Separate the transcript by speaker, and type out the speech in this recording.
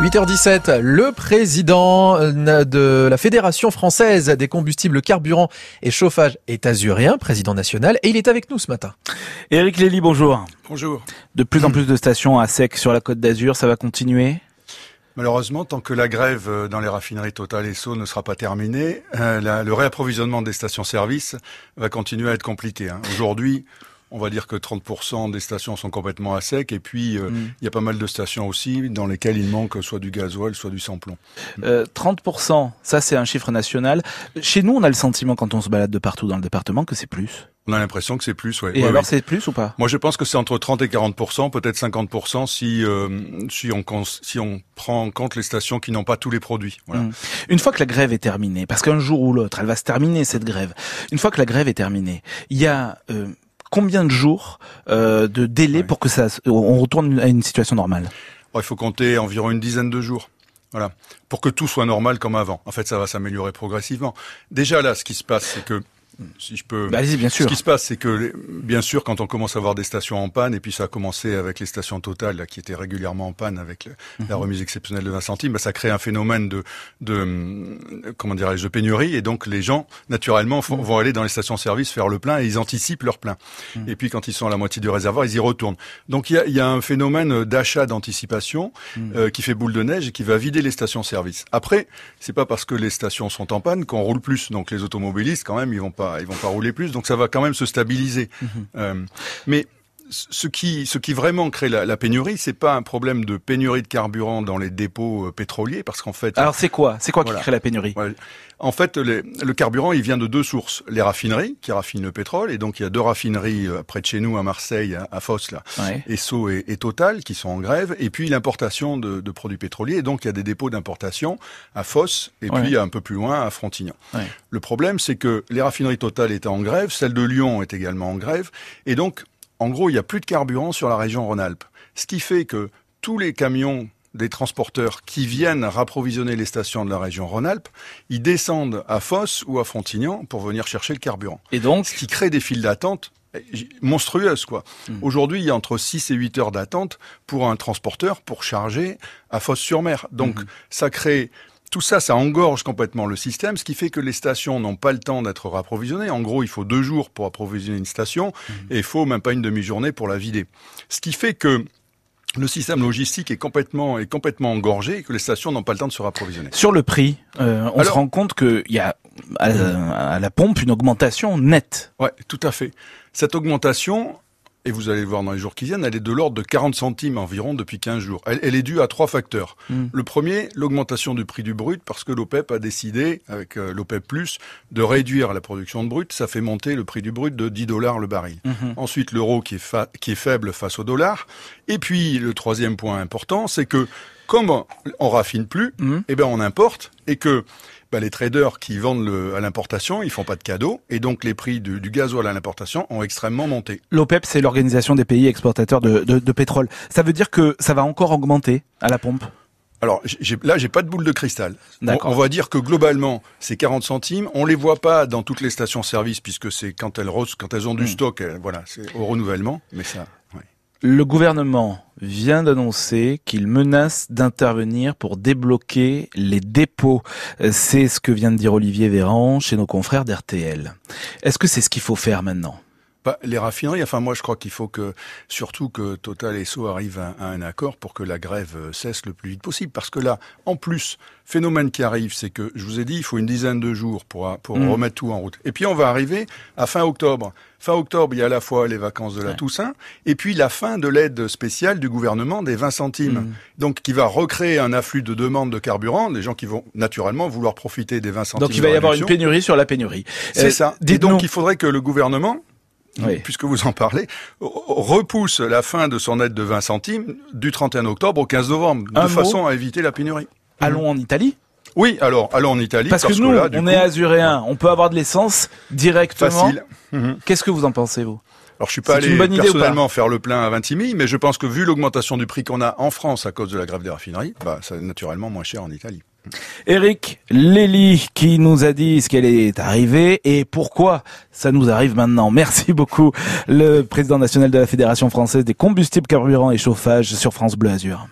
Speaker 1: 8h17, le président euh, de la Fédération française des combustibles carburants et chauffage est azurien, président national, et il est avec nous ce matin.
Speaker 2: Éric Lély, bonjour.
Speaker 3: Bonjour.
Speaker 2: De plus en plus de stations à sec sur la côte d'Azur, ça va continuer?
Speaker 3: Malheureusement, tant que la grève euh, dans les raffineries Total et Sceaux ne sera pas terminée, euh, le réapprovisionnement des stations-service va continuer à être compliqué. Hein. Aujourd'hui, on va dire que 30% des stations sont complètement à sec et puis euh, mm. il y a pas mal de stations aussi dans lesquelles il manque soit du gasoil, soit du sans-plomb.
Speaker 2: Euh, 30%, ça c'est un chiffre national. Chez nous, on a le sentiment quand on se balade de partout dans le département que c'est plus.
Speaker 3: On a l'impression que c'est plus, ouais.
Speaker 2: Et alors c'est plus ou pas?
Speaker 3: Moi je pense que c'est entre 30 et 40% peut-être 50 si euh, si on si on prend en compte les stations qui n'ont pas tous les produits. Voilà. Mm.
Speaker 2: Une fois que la grève est terminée, parce qu'un jour ou l'autre, elle va se terminer cette grève. Une fois que la grève est terminée, il y a euh, combien de jours euh, de délai pour que ça on retourne à une situation normale?
Speaker 3: Il faut compter environ une dizaine de jours. Voilà, pour que tout soit normal comme avant. En fait, ça va s'améliorer progressivement. Déjà là, ce qui se passe, c'est que si je peux.
Speaker 2: Bah, bien sûr.
Speaker 3: Ce qui se passe, c'est que, bien sûr, quand on commence à avoir des stations en panne, et puis ça a commencé avec les stations totales là, qui étaient régulièrement en panne avec la mhm. remise exceptionnelle de 20 centimes, bah, ça crée un phénomène de, de comment dirais-je, de pénurie, et donc les gens, naturellement, mhm. vont aller dans les stations-service faire le plein, et ils anticipent leur plein. Mhm. Et puis quand ils sont à la moitié du réservoir, ils y retournent. Donc il y a, y a, un phénomène d'achat d'anticipation euh, qui fait boule de neige et qui va vider les stations-service. Après, c'est pas parce que les stations sont en panne qu'on roule plus. Donc les automobilistes, quand même, ils vont pas ils vont pas rouler plus, donc ça va quand même se stabiliser. Mhm. Euh, mais ce qui, ce qui vraiment crée la, la pénurie, c'est pas un problème de pénurie de carburant dans les dépôts euh, pétroliers, parce qu'en fait.
Speaker 2: Alors c'est quoi? C'est quoi qui crée la pénurie?
Speaker 3: En fait, le carburant, il vient de deux sources. Les raffineries qui raffinent le pétrole, et donc il y a deux raffineries euh, près de chez nous à Marseille, à, Fos là, Esso et, et, Total, qui sont en grève, et puis l'importation de, de, produits pétroliers. Et donc il y a des dépôts d'importation à Fos, et puis un peu plus loin à Frontignan. Le problème, c'est que les raffineries Total étaient en grève, celle de Lyon est également en grève, et donc en gros, il n'y a plus de carburant sur la région Rhône-Alpes. Ce qui fait que tous les camions des transporteurs qui viennent rapprovisionner les stations de la région Rhône-Alpes, ils descendent à Fosse ou à Frontignan pour venir chercher le carburant.
Speaker 2: Et donc
Speaker 3: Ce qui crée des files d'attente monstrueuses, quoi. Hmm. Aujourd'hui, il y a entre 6 et 8 heures d'attente pour un transporteur pour charger à Fosse-sur-Mer. Donc, hmm. ça crée tout ça, ça engorge complètement le système, ce qui fait que les stations n'ont pas le temps d'être rapprovisionnées. En gros, il faut deux jours pour approvisionner une station mmh. et il faut même pas une demi-journée pour la vider. Ce qui fait que le système logistique est complètement est complètement engorgé et que les stations n'ont pas le temps de se rapprovisionner.
Speaker 2: Sur le prix, euh, on se rend compte qu'il y a à la, pompe une augmentation nette.
Speaker 3: Ouais, tout à fait. Cette augmentation, et vous allez le voir dans les jours qui viennent, elle est de l'ordre de 40 centimes environ depuis 15 jours. Elle, est due à trois facteurs. Hmm. Le premier, l'augmentation du prix du brut, parce que l'OPEP a décidé, avec euh, l'OPEP+, de réduire la production de brut. Ça fait monter le prix du brut de 10 dollars le baril. Hmm. Ensuite, l'euro qui est faible face au dollar. Et puis, le troisième point important, c'est que comme on raffine plus, hmm. eh ben on importe et que bah, les traders qui vendent le, à l'importation, ils font pas de cadeaux, et donc les prix du, du gasoil à l'importation ont extrêmement monté.
Speaker 2: L'OPEP, c'est l'organisation des pays exportateurs de, de, de pétrole. Ça veut dire que ça va encore augmenter à la pompe?
Speaker 3: Alors là, j'ai pas de boule de cristal. On, on, va dire que globalement, c'est 40 centimes. On les voit pas dans toutes les stations-service puisque c'est quand elles quand elles ont du hmm. stock, euh, voilà, c'est au renouvellement. Mais ça,
Speaker 2: le gouvernement vient d'annoncer qu'il menace d'intervenir pour débloquer les dépôts. C'est ce que vient de dire Olivier Véran chez nos confrères d'RTL. Est-ce que c'est ce qu'il faut faire maintenant?
Speaker 3: Bah, les raffineries, enfin moi je crois qu'il faut que surtout que Total et So arrivent à, un accord pour que la grève euh, cesse le plus vite possible. Parce que là, en plus, phénomène qui arrive, c'est que je vous ai dit, il faut une dizaine de jours pour, pour mm. remettre tout en route. Et puis on va arriver à fin octobre. Fin octobre, il y a à la fois les vacances de la Toussaint et puis la fin de l'aide spéciale du gouvernement des 20 centimes. Mm. Donc qui va recréer un afflux de demandes de carburant, des gens qui vont naturellement vouloir profiter des 20 centimes.
Speaker 2: Donc il va y avoir une pénurie sur la pénurie.
Speaker 3: C'est euh, ça. Et donc il faudrait que le gouvernement puisque vous en parlez, repousse la fin de son aide de 20 centimes du 31 octobre au 15 novembre, de façon à éviter la pénurie.
Speaker 2: Allons en Italie?
Speaker 3: Oui, alors allons en Italie.
Speaker 2: Parce, que nous, on est azuréens, on peut avoir de l'essence directement.
Speaker 3: Facile.
Speaker 2: Mhm. Qu'est-ce que vous en pensez, vous?
Speaker 3: Alors je suis pas allé personnellement faire le plein à 26 000, mais je pense que vu l'augmentation du prix qu'on a en France à cause de la grève des raffineries, bah, c'est naturellement moins cher en Italie.
Speaker 2: Eric Lély qui nous a dit ce qu'elle est arrivée et pourquoi ça nous arrive maintenant. Merci beaucoup, le président national de la Fédération française des combustibles carburants et chauffage sur France Bleu Azur.